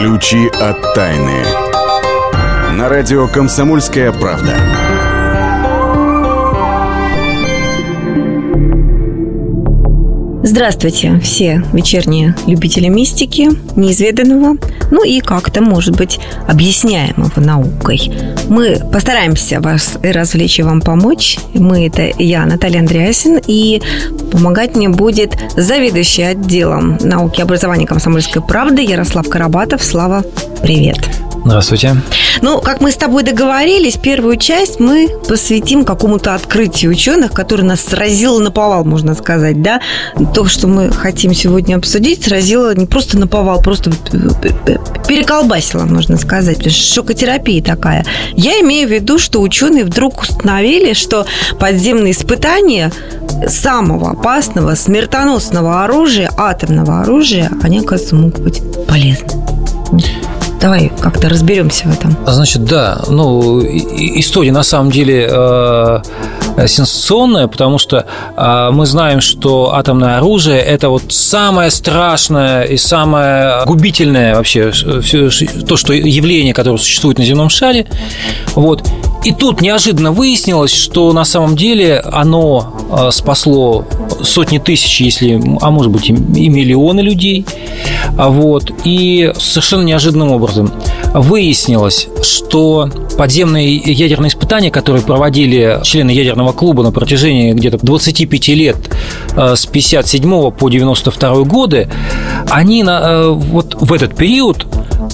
Ключи от тайны. На радио «Комсомольская правда». Здравствуйте, все вечерние любители мистики, неизведанного, ну и как-то, может быть, объясняемого наукой. Мы постараемся вас развлечь и вам помочь. Мы – это я, Наталья Андреасин, и помогать мне будет заведующий отделом науки и образования комсомольской правды Ярослав Карабатов. Слава, привет! Здравствуйте. Ну, как мы с тобой договорились, первую часть мы посвятим какому-то открытию ученых, которое нас сразило на повал, можно сказать, да? То, что мы хотим сегодня обсудить, сразило не просто на повал, просто переколбасило, можно сказать, шокотерапия такая. Я имею в виду, что ученые вдруг установили, что подземные испытания самого опасного, смертоносного оружия, атомного оружия, они, оказывается, могут быть полезны. Давай как-то разберемся в этом. Значит, да, ну, история на самом деле э, сенсационная, потому что э, мы знаем, что атомное оружие – это вот самое страшное и самое губительное вообще все, то, что явление, которое существует на земном шаре. Вот. И тут неожиданно выяснилось, что на самом деле оно э, спасло сотни тысяч, если, а может быть и миллионы людей. Вот. И совершенно неожиданным образом выяснилось, что подземные ядерные испытания, которые проводили члены ядерного клуба на протяжении где-то 25 лет э, с 57 по 92 годы, они на, э, вот в этот период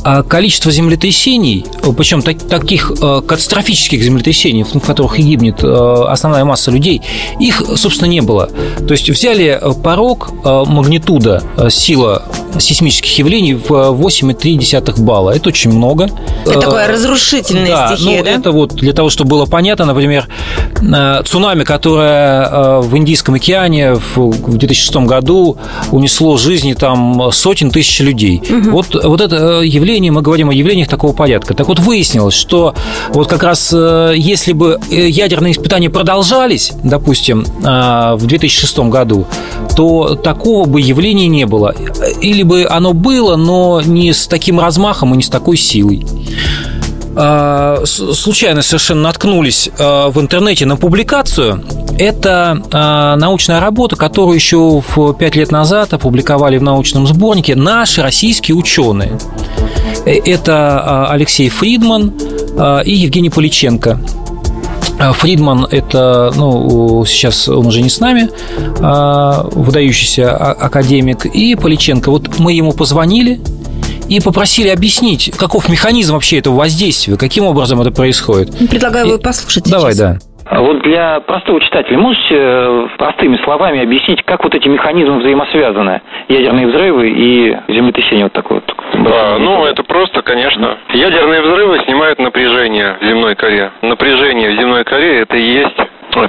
а количество землетрясений, причем так, таких э, катастрофических землетрясений, в которых и гибнет основная масса людей, их, собственно, не было. То есть взяли порог магнитуда, сила сейсмических явлений в 8,3 балла. Это очень много. Это такое разрушительная да, стихия, ну, да? Это вот для того, чтобы было понятно, например, э, цунами, которое э, в Индийском океане в 2006 году унесло жизни там сотен тысяч людей. Угу. Вот, вот это э, явление, мы говорим о явлениях такого порядка. Так вот, выяснилось, что вот как раз если бы ядерные испытания продолжались, допустим, в 2006 году, то такого бы явления не было. Или бы оно было, но не с таким размахом и не с такой силой случайно совершенно наткнулись в интернете на публикацию. Это научная работа, которую еще в пять лет назад опубликовали в научном сборнике наши российские ученые. Это Алексей Фридман и Евгений Поличенко. Фридман – это, ну, сейчас он уже не с нами, выдающийся академик, и Поличенко. Вот мы ему позвонили, и попросили объяснить, каков механизм вообще этого воздействия, каким образом это происходит. Предлагаю его послушать Давай, сейчас. да. А вот для простого читателя можете э, простыми словами объяснить, как вот эти механизмы взаимосвязаны? Ядерные взрывы и землетрясение вот такое вот. А, ну, это просто, конечно. Ядерные взрывы снимают напряжение в земной коре. Напряжение в земной коре – это и есть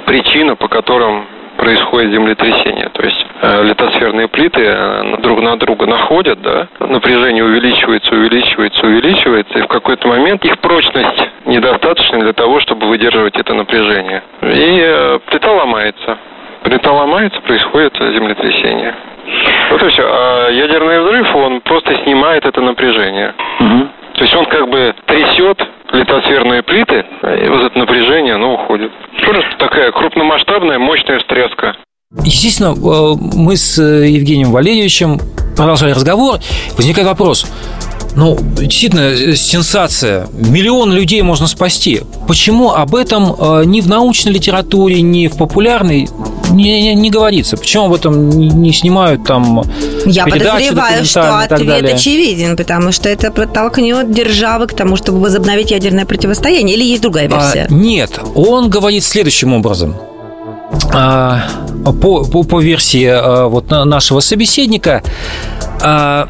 причина, по которым происходит землетрясение. То есть литосферные плиты э, друг на друга находят, да, напряжение увеличивается, увеличивается, увеличивается, и в какой-то момент их прочность недостаточна для того, чтобы выдерживать это напряжение. И э, плита ломается. Плита ломается, происходит землетрясение. Вот и все. А ядерный взрыв, он просто снимает это напряжение. Угу. То есть он как бы трясет литосферные плиты, и вот это напряжение, оно уходит. Просто такая крупномасштабная, мощная встряска. Естественно, э, мы с э, Евгением Валерьевичем продолжали разговор. Возникает вопрос, ну, действительно, э, сенсация. Миллион людей можно спасти. Почему об этом ни в научной литературе, ни в популярной не, не, не говорится? Почему об этом не снимают там Я подозреваю, что ответ очевиден, потому что это подтолкнет державы к тому, чтобы возобновить ядерное противостояние. Или есть другая версия? А, нет, он говорит следующим образом. А, по, по, по версии а, вот нашего собеседника, а,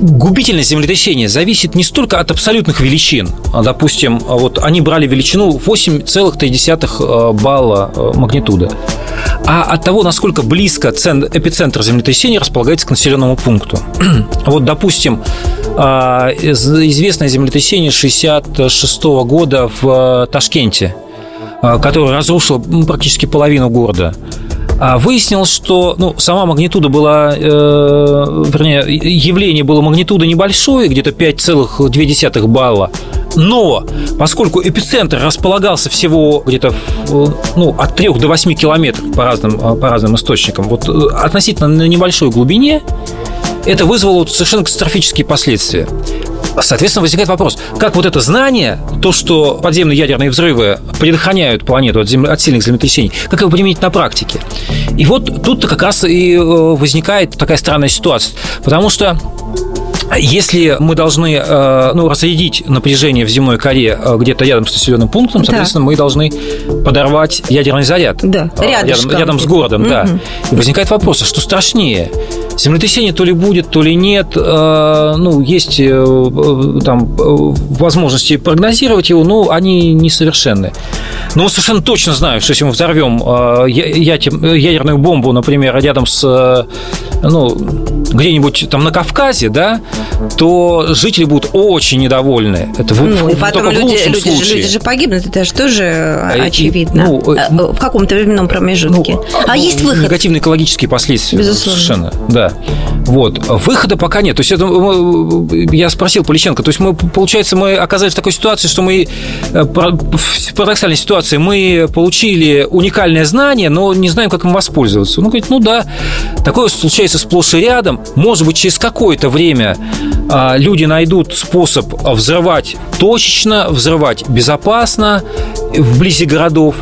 губительность землетрясения зависит не столько от абсолютных величин. Допустим, вот они брали величину 8,3 э, балла магнитуда, а от того, насколько близко эпицентр землетрясения располагается к населенному пункту. Вот, допустим, известное землетрясение 66 года в Ташкенте, которое разрушило практически половину города. А выяснилось, что ну, сама магнитуда была, э, вернее, явление было магнитуда небольшое, где-то 5,2 балла. Но поскольку эпицентр располагался всего где-то ну, от 3 до 8 километров по разным, по разным источникам, вот э, относительно на небольшой глубине, это вызвало совершенно катастрофические последствия. Соответственно, возникает вопрос, как вот это знание, то, что подземные ядерные взрывы предохраняют планету от, земли, от сильных землетрясений, как его применить на практике? И вот тут-то как раз и э, возникает такая странная ситуация. Потому что если мы должны э, ну, разрядить напряжение в земной коре э, где-то рядом с населенным пунктом, соответственно, да. мы должны подорвать ядерный заряд. Да, рядом, рядом с городом, угу. да. И возникает вопрос, а что страшнее? Землетрясение то ли будет, то ли нет. Ну, есть там возможности прогнозировать его, но они несовершенны. Но мы совершенно точно знаем, что если мы взорвем ядерную бомбу, например, рядом с ну, где-нибудь там на Кавказе, да, то жители будут очень недовольны. Это ну, и потом люди, в люди, случае. люди же погибнут, это же тоже а, очевидно. Ну, э, ну, в каком-то временном промежутке. Ну, а ну, есть выход? Негативные экологические последствия. Безусловно. Совершенно, да. Вот. Выхода пока нет. То есть это, я спросил Полищенко, то есть мы, получается, мы оказались в такой ситуации, что мы э, в парадоксальной ситуации мы получили уникальное знание, но не знаем, как им воспользоваться. Ну, говорит, ну да, такое случается сплошь и рядом. Может быть, через какое-то время а, люди найдут способ взрывать точечно, взрывать безопасно вблизи городов.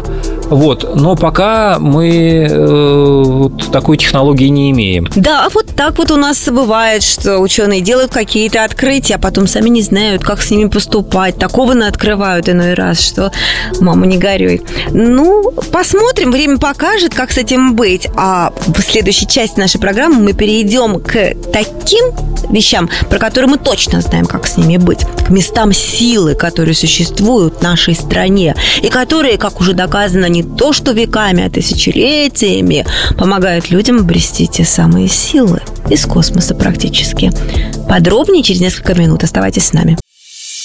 Вот. Но пока мы э, вот такой технологии не имеем. Да, вот так вот у нас бывает, что ученые делают какие-то открытия, а потом сами не знают, как с ними поступать. Такого на открывают иной раз, что мама не горюй. Ну, посмотрим, время покажет, как с этим быть. А в следующей части нашей программы мы перейдем к таким вещам, про которые мы точно знаем, как с ними быть. К местам силы, которые существуют в нашей стране и которые, как уже доказано, не то что веками, а тысячелетиями помогают людям обрести те самые силы из космоса практически. Подробнее через несколько минут. Оставайтесь с нами.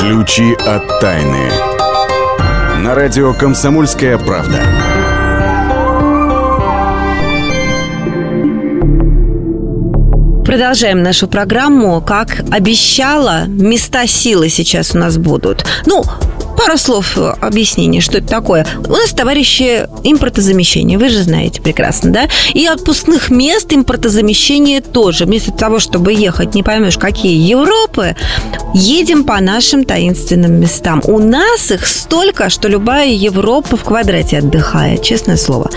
Ключи от тайны. На радио «Комсомольская правда». Продолжаем нашу программу. Как обещала, места силы сейчас у нас будут. Ну, Пару слов э, объяснения, что это такое. У нас, товарищи, импортозамещение, вы же знаете прекрасно, да? И отпускных мест импортозамещение тоже. Вместо того, чтобы ехать, не поймешь, какие Европы, едем по нашим таинственным местам. У нас их столько, что любая Европа в квадрате отдыхает, честное слово.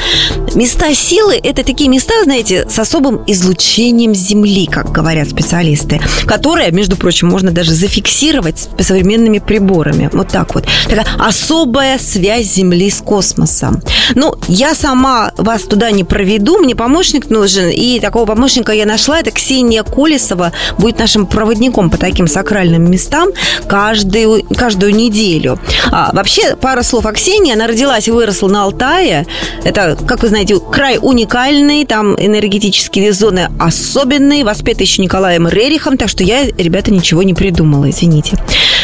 Места силы – это такие места, знаете, с особым излучением Земли, как говорят специалисты, которые, между прочим, можно даже зафиксировать современными приборами. Вот так вот такая особая связь Земли с космосом. Ну, я сама вас туда не проведу, мне помощник нужен, и такого помощника я нашла, это Ксения Колесова, будет нашим проводником по таким сакральным местам каждую, каждую неделю. А, вообще, пара слов о Ксении, она родилась и выросла на Алтае, это, как вы знаете, край уникальный, там энергетические зоны особенные, воспеты еще Николаем Рерихом, так что я, ребята, ничего не придумала, извините.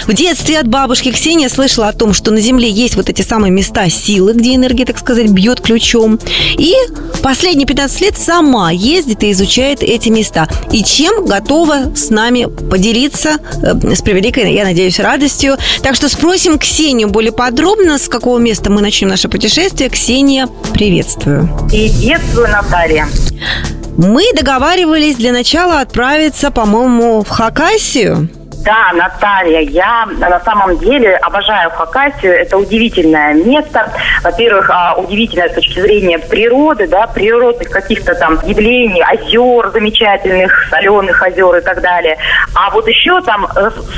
В детстве от бабушки Ксения слышала о том, что на Земле есть вот эти самые места силы, где энергия, так сказать, бьет ключом. И последние 15 лет сама ездит и изучает эти места. И чем готова с нами поделиться э, с превеликой, я надеюсь, радостью. Так что спросим Ксению более подробно, с какого места мы начнем наше путешествие. Ксения, приветствую. Приветствую, Наталья. Мы договаривались для начала отправиться, по-моему, в Хакасию. Да, Наталья, я на самом деле обожаю Хакасию. Это удивительное место. Во-первых, а, удивительное с точки зрения природы, да, природных каких-то там явлений, озер замечательных, соленых озер и так далее. А вот еще там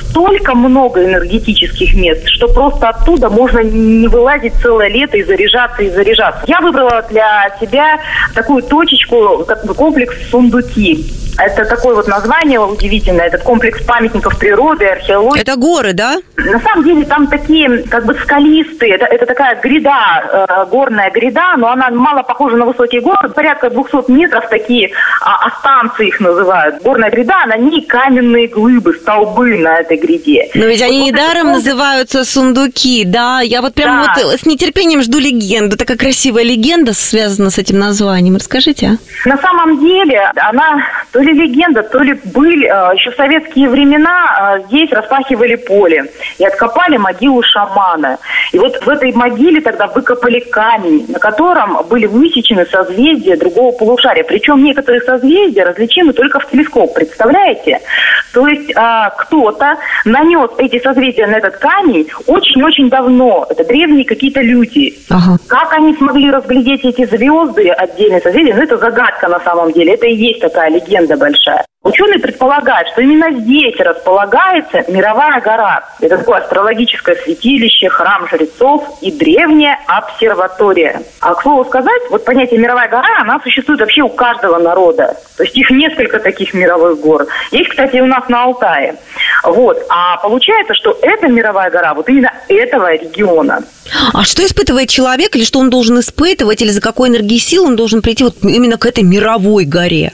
столько много энергетических мест, что просто оттуда можно не вылазить целое лето и заряжаться, и заряжаться. Я выбрала для себя такую точечку, комплекс Сундуки. Это такое вот название удивительное, этот комплекс памятников природы, археологии. Это горы, да? На самом деле там такие как бы скалистые, это, это такая гряда, э, горная гряда, но она мало похожа на высокие горы, порядка 200 метров такие, а, останцы их называют. Горная гряда, а на ней каменные глыбы, столбы на этой гряде. Но ведь вот они вот недаром комплекс... называются сундуки, да? Я вот прям да. вот с нетерпением жду легенду. Такая красивая легенда связана с этим названием. Расскажите, а? На самом деле она то ли легенда, то ли быль. Э, Еще в советские времена э, здесь распахивали поле и откопали могилу шамана. И вот в этой могиле тогда выкопали камень, на котором были высечены созвездия другого полушария. Причем некоторые созвездия различимы только в телескоп, представляете? То есть а, кто-то нанес эти созвездия на этот камень очень-очень давно. Это древние какие-то люди. Ага. Как они смогли разглядеть эти звезды, отдельные созвездия, ну это загадка на самом деле. Это и есть такая легенда большая. Ученые предполагают, что именно здесь располагается мировая гора. Это такое астрологическое святилище, храм жрецов и древняя обсерватория. А к слову сказать, вот понятие мировая гора, она существует вообще у каждого народа. То есть их несколько таких мировых гор. Есть, кстати, у нас на Алтае. Вот. А получается, что эта мировая гора вот именно этого региона. А что испытывает человек, или что он должен испытывать, или за какой энергией сил он должен прийти вот именно к этой мировой горе?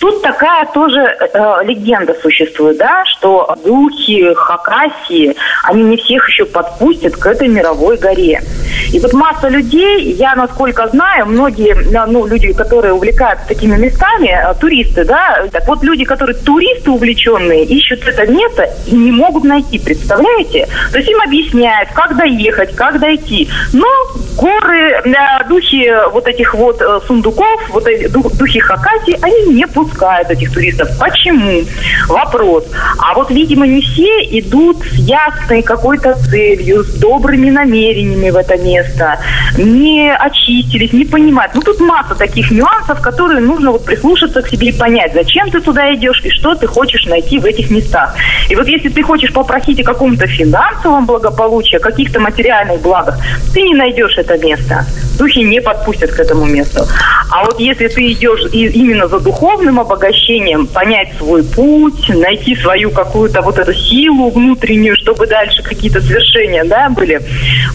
Тут такая тоже э, легенда существует, да, что духи Хакасии, они не всех еще подпустят к этой мировой горе. И вот масса людей, я насколько знаю, многие, ну, люди, которые увлекаются такими местами, э, туристы, да, так вот люди, которые туристы увлеченные, ищут это место и не могут найти, представляете? То есть им объясняют, как доехать, как дойти. Но горы, э, духи вот этих вот э, сундуков, вот эти духи Хакасии, они не пускают этих туристов. Почему? Вопрос. А вот, видимо, не все идут с ясной какой-то целью, с добрыми намерениями в это место, не очистились, не понимают. Ну, тут масса таких нюансов, которые нужно вот прислушаться к себе и понять, зачем ты туда идешь и что ты хочешь найти в этих местах. И вот если ты хочешь попросить о каком-то финансовом благополучии, о каких-то материальных благах, ты не найдешь это место. Духи не подпустят к этому месту. А вот если ты идешь именно за духовным обогащением, понять свой путь, найти свою какую-то вот эту силу внутреннюю, чтобы дальше какие-то свершения, да, были,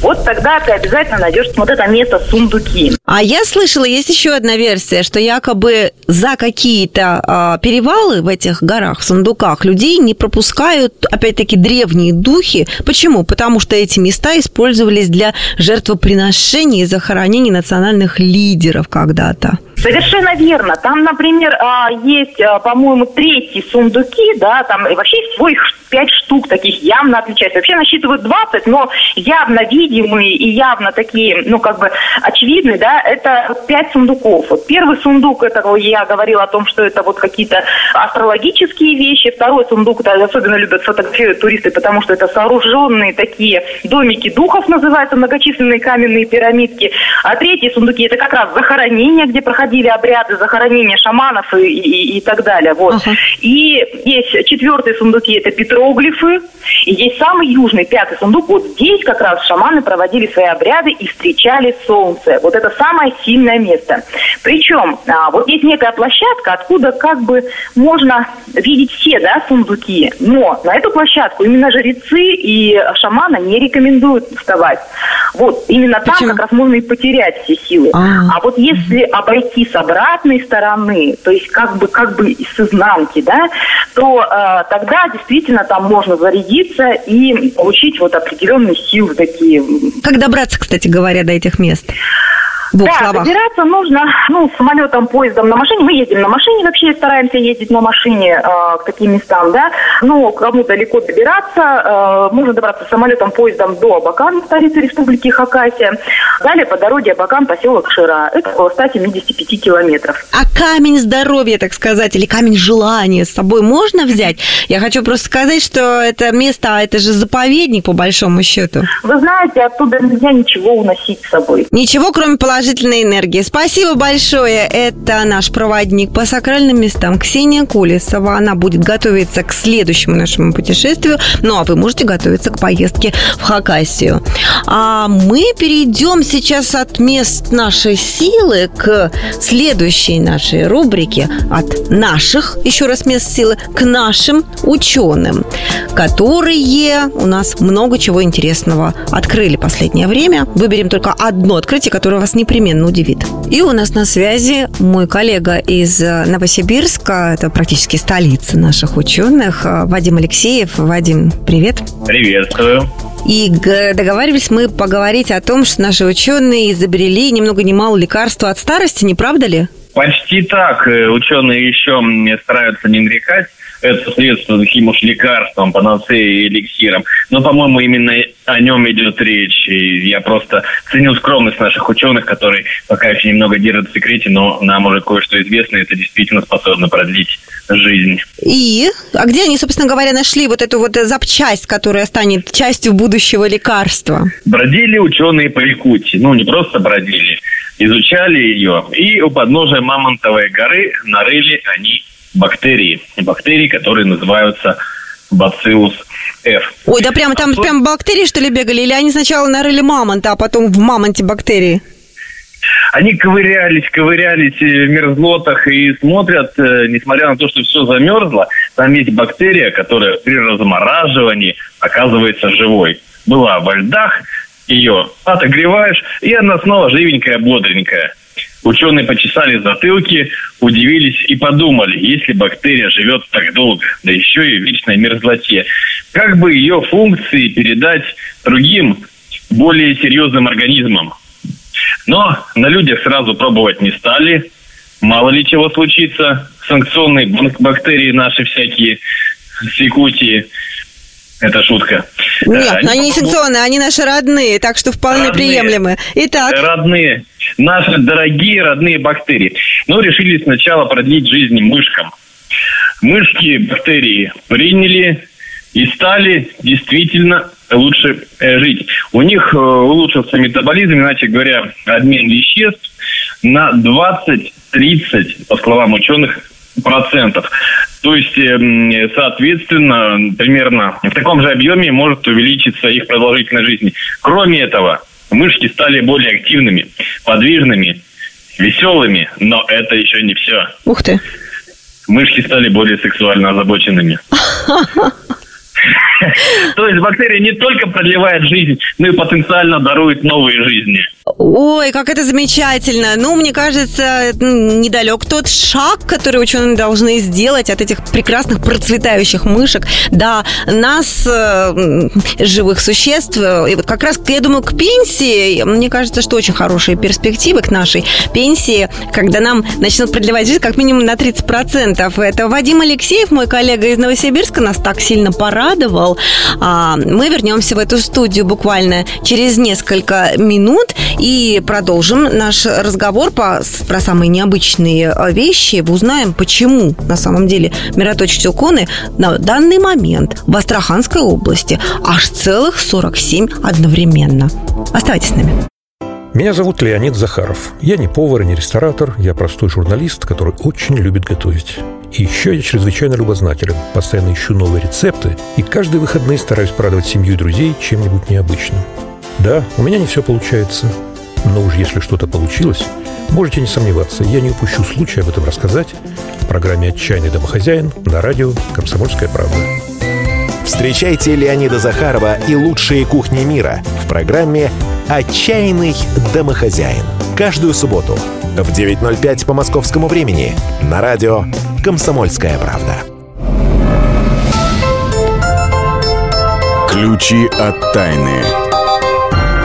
вот тогда ты обязательно найдешь вот это место сундуки. А я слышала, есть еще одна версия, что якобы за какие-то а, перевалы в этих горах, в сундуках, людей не пропускают, опять-таки, древние духи. Почему? Потому что эти места использовались для жертвоприношений и захоронений национальных лидеров когда-то. Совершенно верно. Там, например, а, есть, а, по-моему, третьи сундуки, да, там вообще всего их пять штук таких явно отличаются. Вообще насчитывают 20, но явно видимые и явно такие, ну, как бы очевидные, да, это пять сундуков. Вот первый сундук, это я говорила о том, что это вот какие-то астрологические вещи. Второй сундук, это особенно любят фотографировать туристы, потому что это сооруженные такие домики духов, называются многочисленные каменные пирамидки. А третьи сундуки, это как раз захоронения, где проходили обряды захоронения шаманов и, и, и так далее. Вот. Uh-huh. И есть четвертые сундуки, это Петро иероглифы. И есть самый южный, пятый сундук. Вот здесь как раз шаманы проводили свои обряды и встречали солнце. Вот это самое сильное место. Причем а, вот есть некая площадка, откуда как бы можно видеть все да, сундуки. Но на эту площадку именно жрецы и шамана не рекомендуют вставать. Вот именно Почему? там как раз можно и потерять все силы. А, а вот если обойти с обратной стороны, то есть как бы как бы с изнанки, да, то э, тогда действительно там можно зарядиться и получить вот определенные силы такие. Как добраться, кстати говоря, до этих мест? Двух да, словах. добираться нужно, ну, самолетом, поездом, на машине. Мы ездим на машине, вообще стараемся ездить на машине э, к таким местам, да. Но кому далеко добираться, э, можно добраться самолетом, поездом до Абакан, столицы Республики Хакасия. Далее по дороге Абакан, поселок Шира. Это около 175 километров. А камень здоровья, так сказать, или камень желания с собой можно взять? Я хочу просто сказать, что это место, а это же заповедник, по большому счету. Вы знаете, оттуда нельзя ничего уносить с собой. Ничего, кроме положительной энергии. Спасибо большое. Это наш проводник по сакральным местам Ксения Кулесова. Она будет готовиться к следующему нашему путешествию. Ну, а вы можете готовиться к поездке в Хакасию. А мы перейдем сейчас от мест нашей силы к следующей нашей рубрике от наших, еще раз, мест силы, к нашим ученым, которые у нас много чего интересного открыли последнее время. Выберем только одно открытие, которое вас непременно удивит. И у нас на связи мой коллега из э, Новосибирска, это практически столица наших ученых, э, Вадим Алексеев. Вадим, привет. Приветствую. И г- договаривались мы поговорить о том, что наши ученые изобрели ни много ни мало лекарства от старости, не правда ли? Почти так. Э, Ученые еще стараются не нарекать это средство таким уж лекарством, панацеей и эликсиром. Но, по-моему, именно о нем идет речь. И я просто ценю скромность наших ученых, которые пока еще немного держат в секрете, но нам уже кое-что известно, и это действительно способно продлить жизнь. И? А где они, собственно говоря, нашли вот эту вот запчасть, которая станет частью будущего лекарства? Бродили ученые по Якутии. Ну, не просто бродили, изучали ее. И у подножия Мамонтовой горы нарыли они бактерии. Бактерии, которые называются бациллус F. Ой, да прямо там прям бактерии, что ли, бегали? Или они сначала нарыли мамонта, а потом в мамонте бактерии? Они ковырялись, ковырялись в мерзлотах и смотрят, э, несмотря на то, что все замерзло, там есть бактерия, которая при размораживании оказывается живой. Была во льдах, ее отогреваешь, и она снова живенькая, бодренькая. Ученые почесали затылки, удивились и подумали, если бактерия живет так долго, да еще и в вечной мерзлоте, как бы ее функции передать другим, более серьезным организмам. Но на людях сразу пробовать не стали. Мало ли чего случится. Санкционные бактерии наши всякие с. Это шутка. Нет, Э, они не санкционные, они наши родные, так что вполне Родные. приемлемы. Итак, Родные, наши дорогие родные бактерии. Ну, решили сначала продлить жизнь мышкам. Мышки бактерии приняли и стали действительно лучше э, жить. У них э, улучшился метаболизм, иначе говоря, обмен веществ на 20-30, по словам ученых, процентов. То есть, эм, соответственно, примерно в таком же объеме может увеличиться их продолжительность жизни. Кроме этого, мышки стали более активными, подвижными, веселыми, но это еще не все. ух ты. Мышки стали более сексуально озабоченными. То есть бактерия не только продлевает жизнь, но и потенциально дарует новые жизни. Ой, как это замечательно. Ну, мне кажется, недалек тот шаг, который ученые должны сделать от этих прекрасных процветающих мышек до нас, э, живых существ. И вот как раз, я думаю, к пенсии, мне кажется, что очень хорошие перспективы к нашей пенсии, когда нам начнут продлевать жизнь как минимум на 30%. Это Вадим Алексеев, мой коллега из Новосибирска, нас так сильно порадовал. А, Мы вернемся в эту студию буквально через несколько минут и продолжим наш разговор по, про самые необычные э, вещи. Узнаем, почему на самом деле мироточить иконы на данный момент в Астраханской области аж целых 47 одновременно. Оставайтесь с нами. Меня зовут Леонид Захаров. Я не повар и не ресторатор, я простой журналист, который очень любит готовить. И еще я чрезвычайно любознателен, постоянно ищу новые рецепты и каждые выходные стараюсь порадовать семью и друзей чем-нибудь необычным. Да, у меня не все получается, но уж если что-то получилось, можете не сомневаться, я не упущу случая об этом рассказать в программе «Отчаянный домохозяин» на радио «Комсомольская правда». Встречайте Леонида Захарова и лучшие кухни мира в программе «Отчаянный домохозяин». Каждую субботу в 9.05 по московскому времени на радио «Комсомольская правда». Ключи от тайны.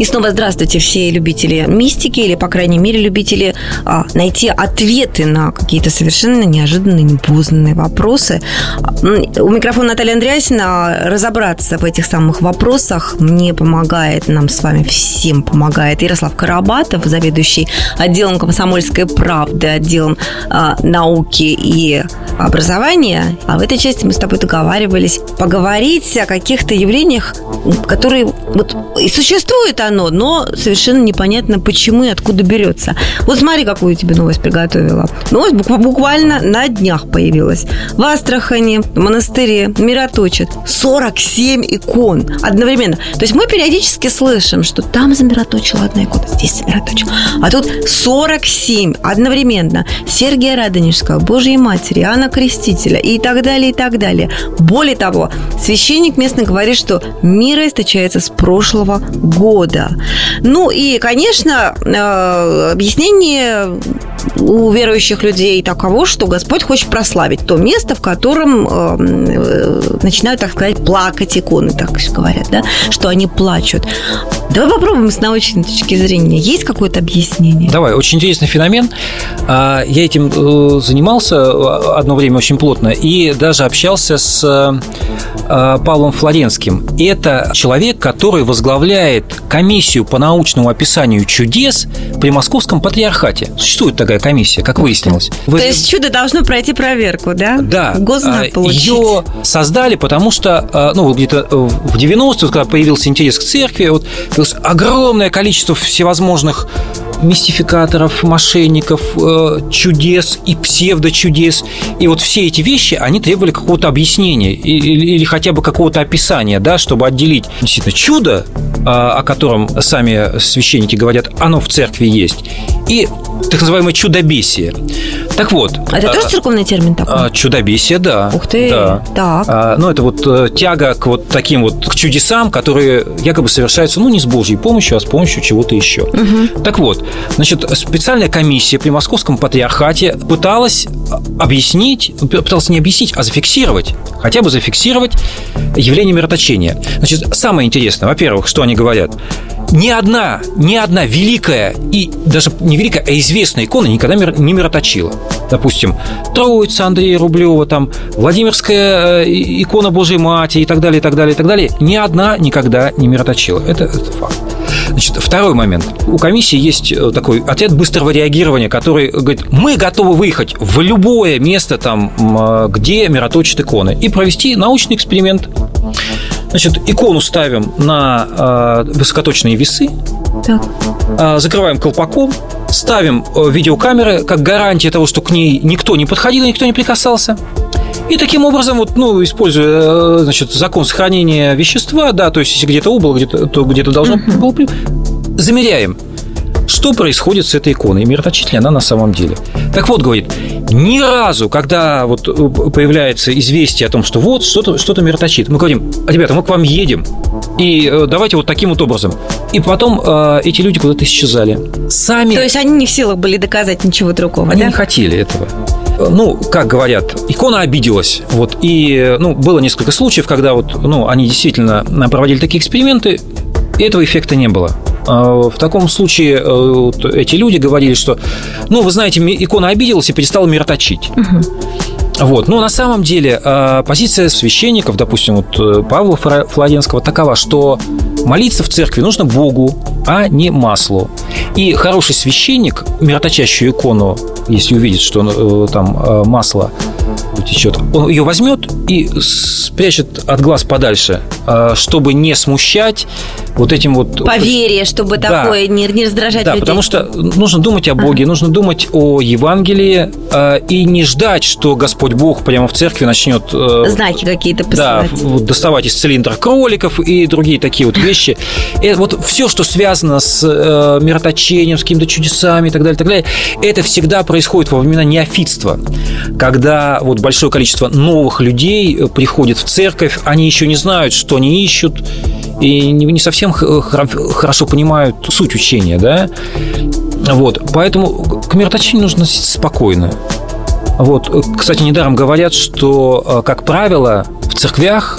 И снова здравствуйте все любители мистики или, по крайней мере, любители а, найти ответы на какие-то совершенно неожиданные, непознанные вопросы. У микрофона Наталья Андреасина разобраться в этих самых вопросах мне помогает, нам с вами всем помогает Ярослав Карабатов, заведующий отделом комсомольской правды, отделом а, науки и образования. А в этой части мы с тобой договаривались поговорить о каких-то явлениях, которые вот и существует оно, но совершенно непонятно, почему и откуда берется. Вот смотри, какую тебе новость приготовила. Новость буквально на днях появилась. В Астрахани, в монастыре мироточат 47 икон одновременно. То есть мы периодически слышим, что там замироточила одна икона, здесь замироточила. А тут 47 одновременно. Сергия Радонежского, Божьей Матери, Иоанна Крестителя и так далее, и так далее. Более того, священник местный говорит, что мир источается с прошлого года. Ну и, конечно, э, объяснение у верующих людей таково, что Господь хочет прославить то место, в котором э, э, начинают, так сказать, плакать иконы, так говорят, да, что они плачут. Давай попробуем с научной точки зрения. Есть какое-то объяснение? Давай, очень интересный феномен. А, я этим занимался одно время очень плотно и даже общался с Павлом Флоренским. Это человек, который возглавляет комиссию по научному описанию чудес при Московском патриархате. Существует такая комиссия, как выяснилось. Вы... То есть чудо должно пройти проверку, да? Да. Гознак а, получить. Ее создали, потому что, а, ну, где-то в 90-е, когда появился интерес к церкви, вот огромное количество всевозможных мистификаторов, мошенников, э, чудес и псевдочудес. И вот все эти вещи, они требовали какого-то объяснения или, или хотя бы какого-то описания, да, чтобы отделить действительно чудо, а, о котором сами священники говорят, оно в церкви есть, и так называемое чудобесие. Так вот. А это тоже церковный термин такой? А, чудобесие, да. Ух ты. Да. Так. А, ну, это вот э, тяга к вот таким вот к чудесам, которые якобы совершаются, ну, не с Божьей помощью, а с помощью чего-то еще. Угу. Так вот, значит, специальная комиссия при Московском патриархате пыталась объяснить, пыталась не объяснить, а зафиксировать, хотя бы зафиксировать явление мироточения. Значит, самое интересное, во-первых, что они говорят, ни одна, ни одна великая и даже не великая, а известная икона никогда не мироточила. Допустим, Троица Андрея Рублева, там, Владимирская э, икона Божьей Матери и так далее, и так далее, и так далее. Ни одна никогда не мироточила. Это, это факт. Значит, второй момент. У комиссии есть э, такой отряд быстрого реагирования, который говорит, мы готовы выехать в любое место, там, э, где мироточат иконы, и провести научный эксперимент. Значит, икону ставим на э, высокоточные весы, так. Э, закрываем колпаком, ставим э, видеокамеры как гарантия того, что к ней никто не подходил, никто не прикасался. И таким образом, вот, ну, используя э, значит, закон сохранения вещества, да, то есть если где-то убыло, где-то, то где-то должно было... Замеряем что происходит с этой иконой, мироточит ли она на самом деле. Так вот, говорит, ни разу, когда вот э, появляется известие о том, что вот что-то что мироточит, мы говорим, а, ребята, мы к вам едем, и э, давайте вот таким вот образом. И потом э, эти люди куда-то исчезали. Сами... То есть они не в силах были доказать ничего другого, Они да? не хотели этого ну, как говорят, икона обиделась. Вот, и, ну, было несколько случаев, когда вот, ну, они действительно проводили такие эксперименты, и этого эффекта не было. А, в таком случае э, вот эти люди говорили, что, ну, вы знаете, икона обиделась и перестала мироточить. Угу. Вот. Но на самом деле а, позиция священников, допустим, вот э, Павла Флоренского такова, что молиться в церкви нужно Богу, а не маслу. И хороший священник, мироточащую икону, если увидит, что э, там масло течет, он ее возьмет и спрячет от глаз подальше, а, чтобы не смущать вот этим вот... Поверие, чтобы да. такое не, не раздражать да, людей. потому что нужно думать о Боге, ага. нужно думать о Евангелии э, и не ждать, что Господь Бог прямо в церкви начнет... Э, Знаки какие-то посылать. Да, доставать из цилиндра кроликов и другие такие вот вещи. И вот все, что связано с э, мироточением, с какими-то чудесами и так далее, и так далее, это всегда происходит во времена неофитства, когда вот большое количество новых людей приходит в церковь, они еще не знают, что они ищут, и не совсем хорошо понимают суть учения, да? Вот, поэтому к мироточению нужно спокойно. Вот, кстати, недаром говорят, что, э, как правило, в церквях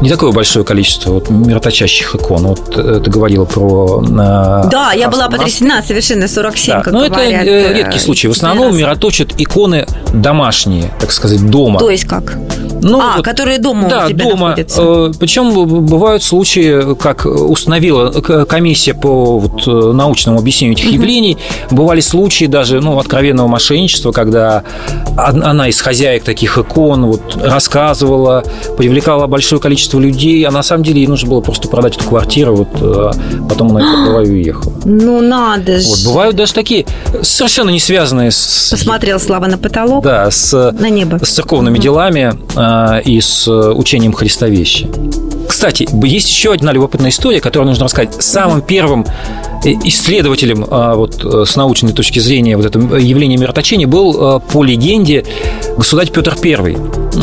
не такое большое количество вот, мироточащих икон. Вот э, ты говорила про... Э, да, я была потрясена совершенно 47, да. как Но говорят, это э, редкий случай. В основном мироточат иконы домашние, так сказать, дома. То есть как? Ну, а, вот, которые дома да, у тебя дома. находятся. Э, Причем бывают случаи, как установила комиссия по вот, научному объяснению этих угу. явлений, бывали случаи даже ну, откровенного мошенничества, когда она из хозяек таких икон вот, рассказывала, привлекала большое количество людей, а на самом деле ей нужно было просто продать эту квартиру, вот, а потом она продала и уехала. Ну, надо же. Вот, бывают даже такие совершенно не связанные с... Посмотрел Слава на потолок? Да, с, на небо. с церковными угу. делами э, и с учением Христа вещи. Кстати, есть еще одна любопытная история, которую нужно рассказать. Самым первым исследователем а, вот, э, с научной точки зрения вот этого явления мироточения был э, по легенде государь Петр I.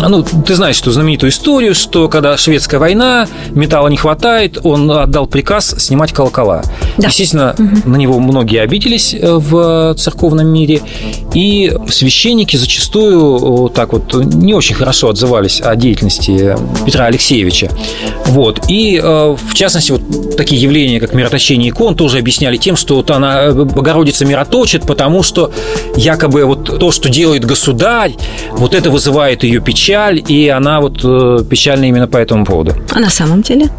Ну, ты знаешь что знаменитую историю, что когда шведская война, металла не хватает, он отдал приказ снимать колокола. Да. Естественно, угу. на него многие обиделись э, в церковном мире, и священники зачастую вот так вот не очень хорошо отзывались о деятельности Петра Алексеевича. Вот. И, в частности, вот такие явления, как мироточение икон, тоже объясняли тем, что вот она, э, Богородица мироточит, потому что якобы вот то, что делает государь, вот это вызывает ее печаль, и она вот э, печальна именно по этому поводу. А на самом деле?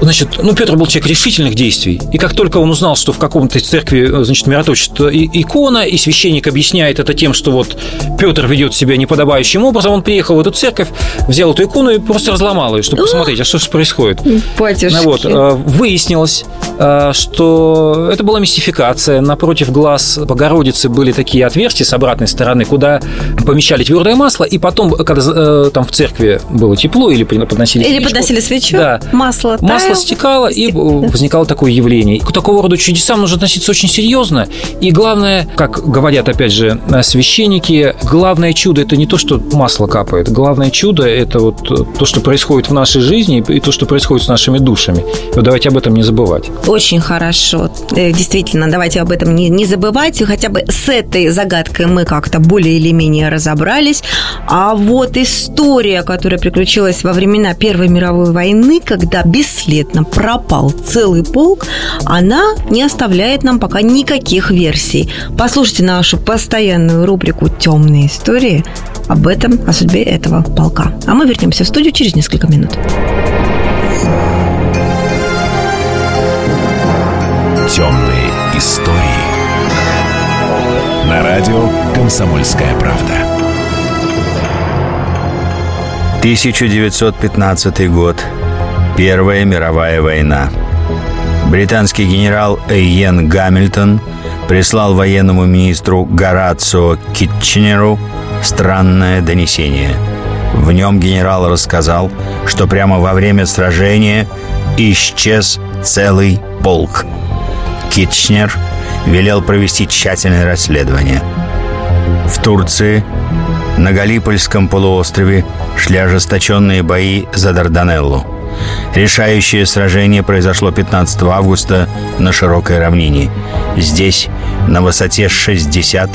Значит, ну, Петр был человек решительных действий. И как только он узнал, что в каком-то церкви, э, значит, мироточит икона, и священник объясняет это тем, что вот Петр ведет себя неподобающим образом, он приехал в эту церковь, взял эту икону и просто разломал ее, чтобы посмотреть, а что же происходит. Батюшки. Ну, вот, э, выяснилось, э, что это была мистификация. Напротив глаз Богородицы были такие отверстия с обратной стороны, куда помещали твердое масло, и потом, когда там в церкви было тепло или подносили Или подносили свечу, да, масло, масло масло стекало, и возникало такое явление. К такого рода чудесам нужно относиться очень серьезно. И главное, как говорят, опять же, священники, главное чудо – это не то, что масло капает. Главное чудо – это вот то, что происходит в нашей жизни, и то, что происходит с нашими душами. Вот давайте об этом не забывать. Очень хорошо. Э, действительно, давайте об этом не, не забывать. Хотя бы с этой загадкой мы как-то более или менее разобрались. А вот история, которая приключилась во времена Первой мировой войны, когда бесследно бесследно пропал целый полк, она не оставляет нам пока никаких версий. Послушайте нашу постоянную рубрику «Темные истории» об этом, о судьбе этого полка. А мы вернемся в студию через несколько минут. Темные истории. На радио «Комсомольская правда». 1915 год. Первая мировая война. Британский генерал Эйен Гамильтон прислал военному министру Горацио Китченеру странное донесение. В нем генерал рассказал, что прямо во время сражения исчез целый полк. Китчнер велел провести тщательное расследование. В Турции, на Галипольском полуострове, шли ожесточенные бои за Дарданеллу – Решающее сражение произошло 15 августа на широкой равнине. Здесь, на высоте 60,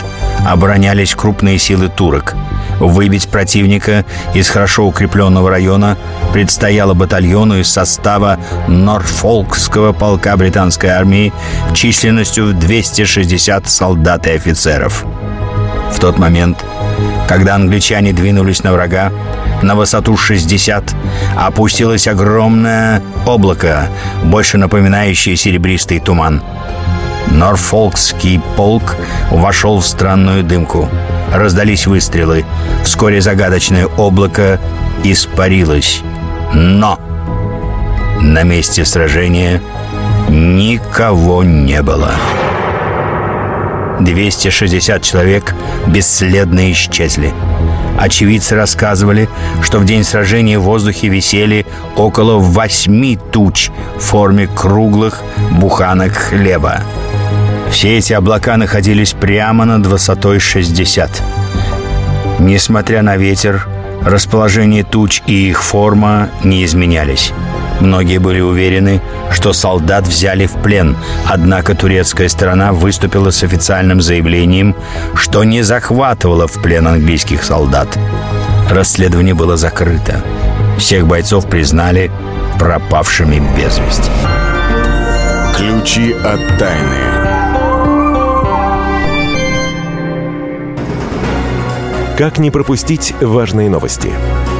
оборонялись крупные силы турок. Выбить противника из хорошо укрепленного района предстояло батальону из состава Норфолкского полка британской армии численностью в 260 солдат и офицеров. В тот момент, когда англичане двинулись на врага, на высоту 60 опустилось огромное облако, больше напоминающее серебристый туман. Норфолкский полк вошел в странную дымку. Раздались выстрелы. Вскоре загадочное облако испарилось. Но на месте сражения никого не было. 260 человек бесследно исчезли. Очевидцы рассказывали, что в день сражения в воздухе висели около восьми туч в форме круглых буханок хлеба. Все эти облака находились прямо над высотой 60. Несмотря на ветер, расположение туч и их форма не изменялись. Многие были уверены, что солдат взяли в плен, однако турецкая сторона выступила с официальным заявлением, что не захватывала в плен английских солдат. Расследование было закрыто. Всех бойцов признали пропавшими без вести. Ключи от тайны. Как не пропустить важные новости?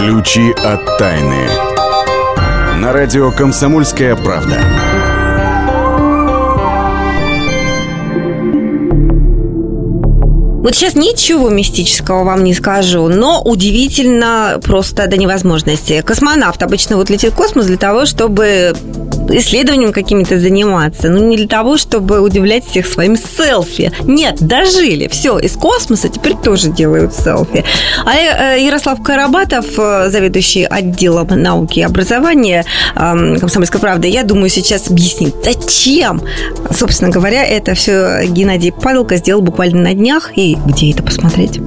Ключи от тайны. На радио «Комсомольская правда». Вот сейчас ничего мистического вам не скажу, но удивительно просто до невозможности. Космонавт обычно вот летит в космос для того, чтобы исследованием какими-то заниматься, ну не для того, чтобы удивлять всех своим селфи. Нет, дожили. Все, из космоса теперь тоже делают селфи. А э, Ярослав Карабатов, э, заведующий отделом науки и образования «Комсомольской правды», я думаю, сейчас объяснит, зачем, собственно говоря, это все Геннадий Падалко сделал буквально на днях. И где это посмотреть?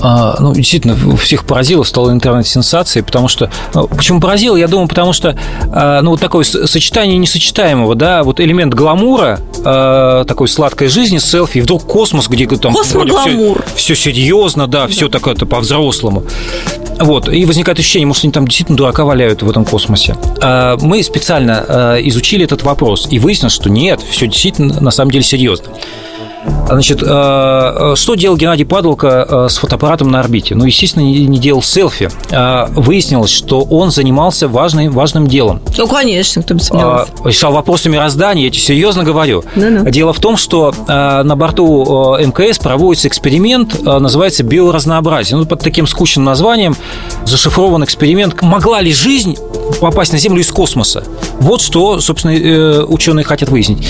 А, ну, действительно, всех поразило, стало интернет-сенсацией, потому что... Ну, почему поразило? Я думаю, потому что, а, ну, вот такое сочетание несочетаемого, да, вот элемент гламура, а, такой сладкой жизни, селфи, и вдруг космос, где там... Космогламур. Все, все серьезно, да, да. все такое по-взрослому. Вот, и возникает ощущение, может, они там действительно дурака валяют в этом космосе. Мы специально изучили этот вопрос, и выяснилось, что нет, все действительно на самом деле серьезно. Значит, э, э, что делал Геннадий Падалко э, с фотоаппаратом на орбите? Ну, естественно, не делал селфи. Выяснилось, что он занимался важным, важным делом. Ну, конечно, кто бы сомневался. Решал вопросы мироздания, я тебе серьезно говорю. Ну-ну. Дело в том, что на борту МКС проводится эксперимент, называется биоразнообразие. Ну, под таким скучным названием зашифрован эксперимент. Могла ли жизнь попасть на Землю из космоса? Вот что, собственно, ученые хотят выяснить.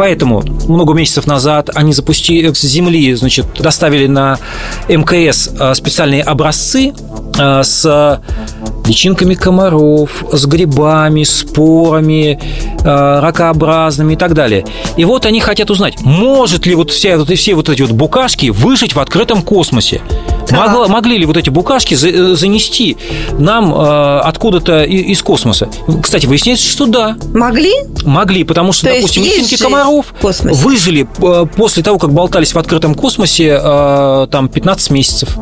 Поэтому много месяцев назад они запустили с Земли, значит, доставили на МКС а, специальные образцы а, с личинками комаров, с грибами, спорами, а, ракообразными и так далее. И вот они хотят узнать, может ли вот все, все вот эти вот букашки выжить в открытом космосе. Могла, могли ли вот эти букашки э, занести нам э, откуда-то из космоса? Кстати, выясняется, что да. Могли? Могли, потому что, То допустим, личинки комаров выжили э, после того, как болтались в открытом космосе э, там 15 месяцев.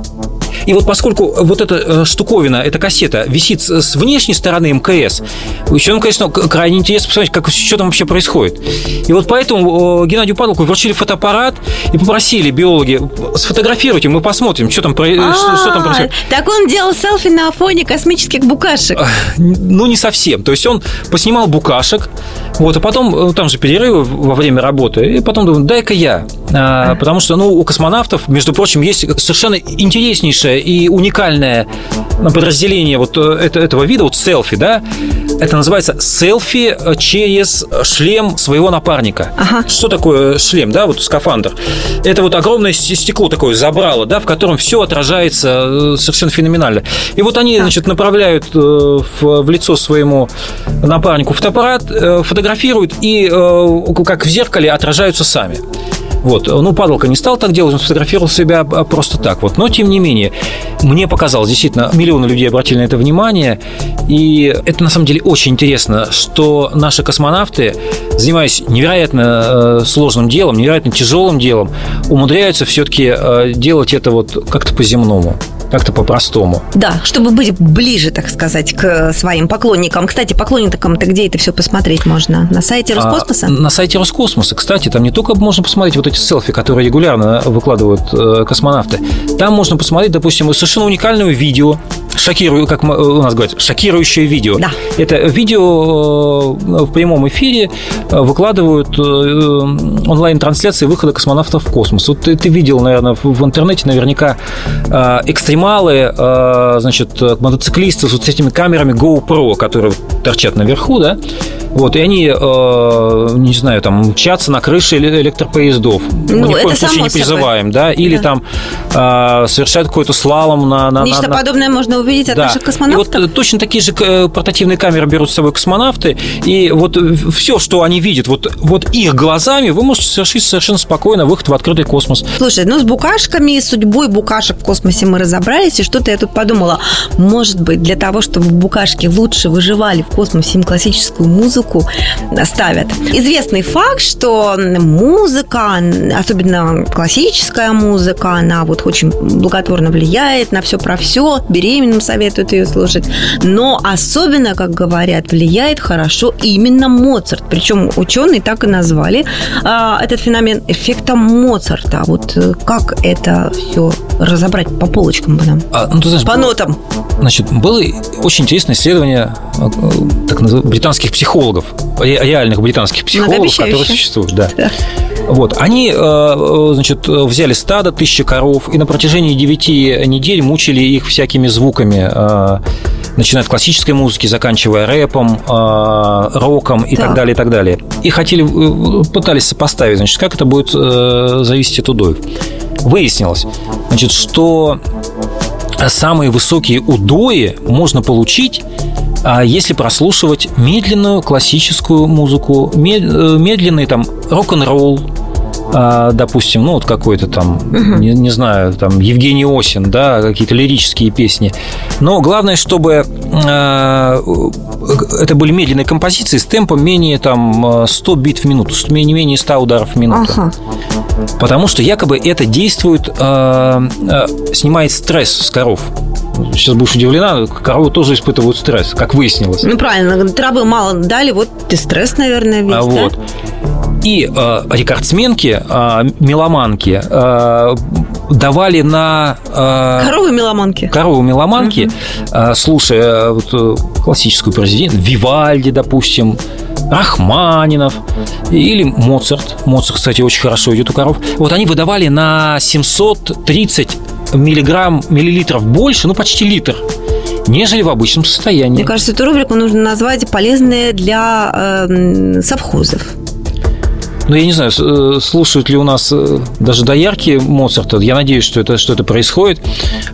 И вот поскольку вот эта э, штуковина, эта кассета висит с внешней стороны МКС, ученым, конечно, крайне интересно посмотреть, как, что там вообще происходит. И вот поэтому Геннадию Падалку вручили фотоаппарат и попросили биологи сфотографируйте, мы посмотрим, что там, что, что там происходит. Так он делал селфи на фоне космических букашек. Ну, не совсем. То есть он поснимал букашек, вот, а потом, э, там же перерывы во время работы, и потом думаю, дай-ка я. А, потому что, ну, у космонавтов, между прочим, есть совершенно интереснейшее и уникальное подразделение вот э, этого вида, вот селфи, да, это называется селфи через шлем своего напарника. Ага. Что такое шлем, да, вот скафандр? Это вот огромное стекло такое забрало, да, в котором все отражается э, совершенно феноменально. И вот они, значит, направляют в, лицо своему напарнику фотоаппарат, фотографируют и э, как в зеркале отражаются сами. Вот. Ну, падалка не стал так делать, он сфотографировал себя а, просто так. Вот. Но, тем не менее, мне показалось, действительно, миллионы людей обратили на это внимание. И это, на самом деле, очень интересно, что наши космонавты, занимаясь невероятно э, сложным делом, невероятно тяжелым делом, умудряются все-таки э, делать это вот как-то по-земному как-то по-простому. Да, чтобы быть ближе, так сказать, к своим поклонникам. Кстати, поклонникам-то где это все посмотреть можно? На сайте а, Роскосмоса? А, на сайте Роскосмоса. Кстати, там не только можно посмотреть вот эти селфи, которые регулярно выкладывают э, космонавты. Там можно посмотреть, допустим, совершенно уникальное видео, шокирую, как у нас говорят, шокирующее видео. Да. Это видео э, в прямом эфире э, выкладывают онлайн-трансляции выхода космонавтов в космос. Вот ты, ты видел, наверное, в интернете наверняка экстремалы, э, значит, мотоциклисты с вот этими камерами GoPro, которые торчат наверху, да, вот, и они, э, не знаю, там, мчатся на крыше электропоездов. Ну, ни в коем случае не призываем, да, или да. там э, совершают какой-то слалом на... на Нечто на, подобное можно увидеть увидеть от Да. наших И космонавтов? вот э, точно такие же э, портативные камеры берут с собой космонавты, и вот все, что они видят, вот, вот их глазами, вы можете совершить совершенно спокойно выход в открытый космос. Слушай, ну с букашками и судьбой букашек в космосе мы разобрались, и что-то я тут подумала. Может быть, для того, чтобы букашки лучше выживали в космосе, им классическую музыку ставят. Известный факт, что музыка, особенно классическая музыка, она вот очень благотворно влияет на все про все. Беременным советуют ее слушать. Но особенно, как говорят, влияет хорошо именно Моцарт. Причем ученые так и назвали а, этот феномен эффектом Моцарта. Вот э, как это все разобрать по полочкам бы нам? А, ну, ты знаешь, По нотам. Значит, было очень интересное исследование э, так называемых британских психологов, ре- реальных британских психологов, которые существуют, да. Вот, они, э, значит, взяли стадо тысячи коров и на протяжении 9 недель мучили их всякими звуками, э, начиная от классической музыки, заканчивая рэпом, э, роком и так Так. далее, и так далее. И хотели, э, пытались сопоставить, значит, как это будет зависеть от удоев. Выяснилось, значит, что самые высокие удои можно получить, а, если прослушивать медленную классическую музыку, мед- медленный там рок-н-ролл, допустим, ну вот какой-то там, не, не знаю, там Евгений Осин, да, какие-то лирические песни. Но главное, чтобы а, это были медленные композиции с темпом менее там 100 бит в минуту, не менее 100 ударов в минуту. Ага. Потому что якобы это действует, снимает стресс с коров. Сейчас будешь удивлена, коровы тоже испытывают стресс, как выяснилось. Ну, правильно, травы мало дали, вот и стресс, наверное, весь, А да? вот. И э, рекордсменки, э, меломанки э, давали на... э, Коровы меломанки. коровы меломанки, э, слушая вот, э, классическую президент, Вивальди, допустим, Рахманинов или Моцарт. Моцарт, кстати, очень хорошо идет у коров. Вот они выдавали на 730 миллиграмм, миллилитров больше, ну почти литр, нежели в обычном состоянии. Мне кажется, эту рубрику нужно назвать полезные для эм, совхозов. Ну, я не знаю, э, слушают ли у нас э, даже доярки Моцарта. Я надеюсь, что это, что это происходит.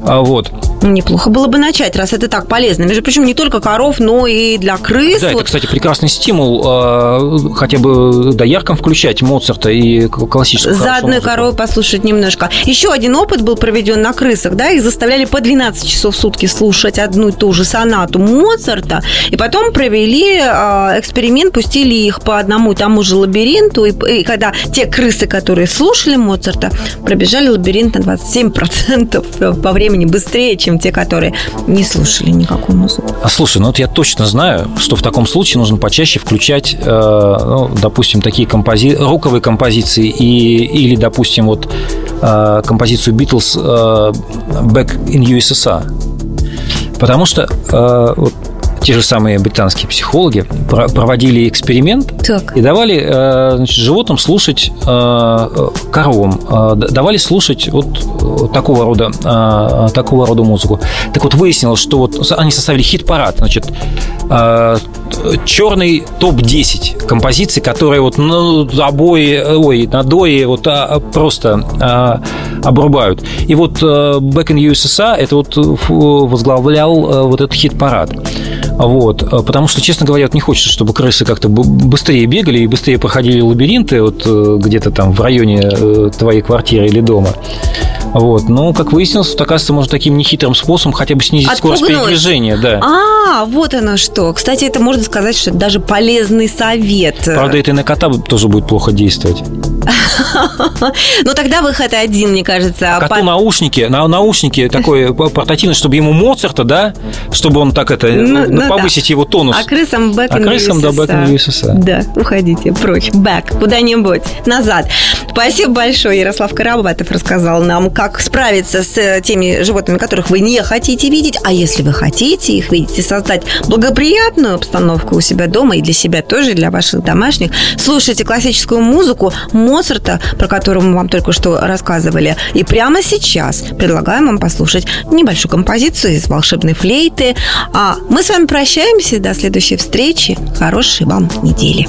А вот. Ну, Неплохо было бы начать, раз это так полезно. Между прочим, не только коров, но и для крыс. Да, это, Вот кстати, прекрасный стимул э, хотя бы дояркам включать Моцарта и классическую За одной музыку. коровой послушать немножко. Еще один опыт был проведен на крысах, да, их заставляли по 12 часов в сутки слушать одну и ту же сонату Моцарта, и потом провели э, эксперимент, пустили их по одному и тому же лабиринту, и, и когда те крысы, которые слушали Моцарта, пробежали лабиринт на 27% по времени быстрее, чем те, которые не слушали никакую музыку. А слушай, ну вот я точно знаю, что в таком случае нужно почаще включать, э, ну, допустим, такие компози... роковые композиции и... или, допустим, вот э, композицию Beatles э, Back in USSR. Потому что э, вот те же самые британские психологи про- проводили эксперимент Так. и давали э, значит, животным слушать э, э, коровам, давали слушать вот такого рода такого рода музыку. Так вот выяснилось, что вот они составили хит-парад, значит, черный топ 10 композиций, которые вот ну, обои, ой, надои вот а, просто а, обрубают. И вот Back in USSR это вот возглавлял вот этот хит-парад. Вот, э, потому что, честно говоря, вот не хочется, чтобы крысы как-то быстрее бегали и быстрее проходили лабиринты вот э, где-то там в районе э, твоей квартиры или дома. Вот, но, как выяснилось, вот, оказывается, можно таким нехитрым способом хотя бы снизить скорость Отпугнуть. передвижения, да. А, вот оно что. Кстати, это можно сказать, что это даже полезный совет. Правда, это и на кота тоже будет плохо действовать. Ну, тогда выход один, мне кажется. Коту По- наушники, на наушники такой портативный, чтобы ему Моцарта, да, чтобы он так это, Ну, ну, ну повысить его тонус. А крысам back А крысам, да, in USSR. Да, уходите прочь. Back, куда-нибудь, назад. Спасибо большое. Ярослав Карабатов рассказал нам, как справиться с э, теми животными, которых вы не хотите видеть. А если вы хотите их видеть и создать благоприятную обстановку у себя дома и для себя тоже, и для ваших домашних, слушайте классическую музыку Моцарта, про которую мы вам только что рассказывали. И прямо сейчас предлагаем вам послушать небольшую композицию из волшебной флейты. А мы с вами прощаемся. До следующей встречи. Хорошей вам недели.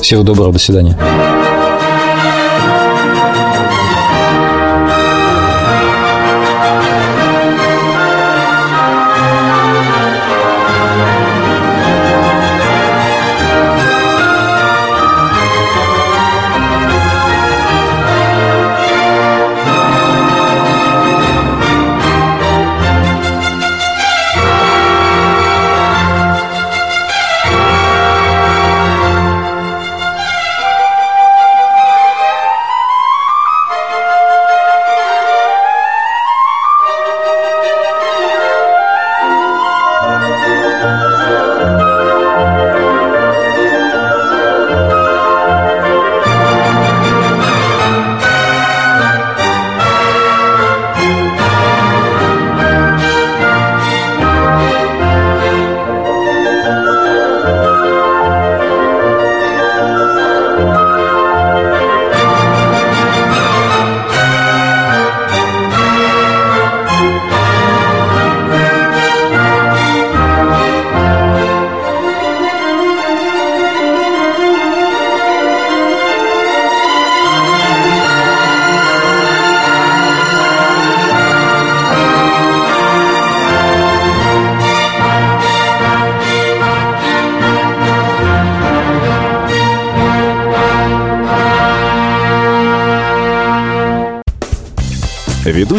Всего доброго, до свидания.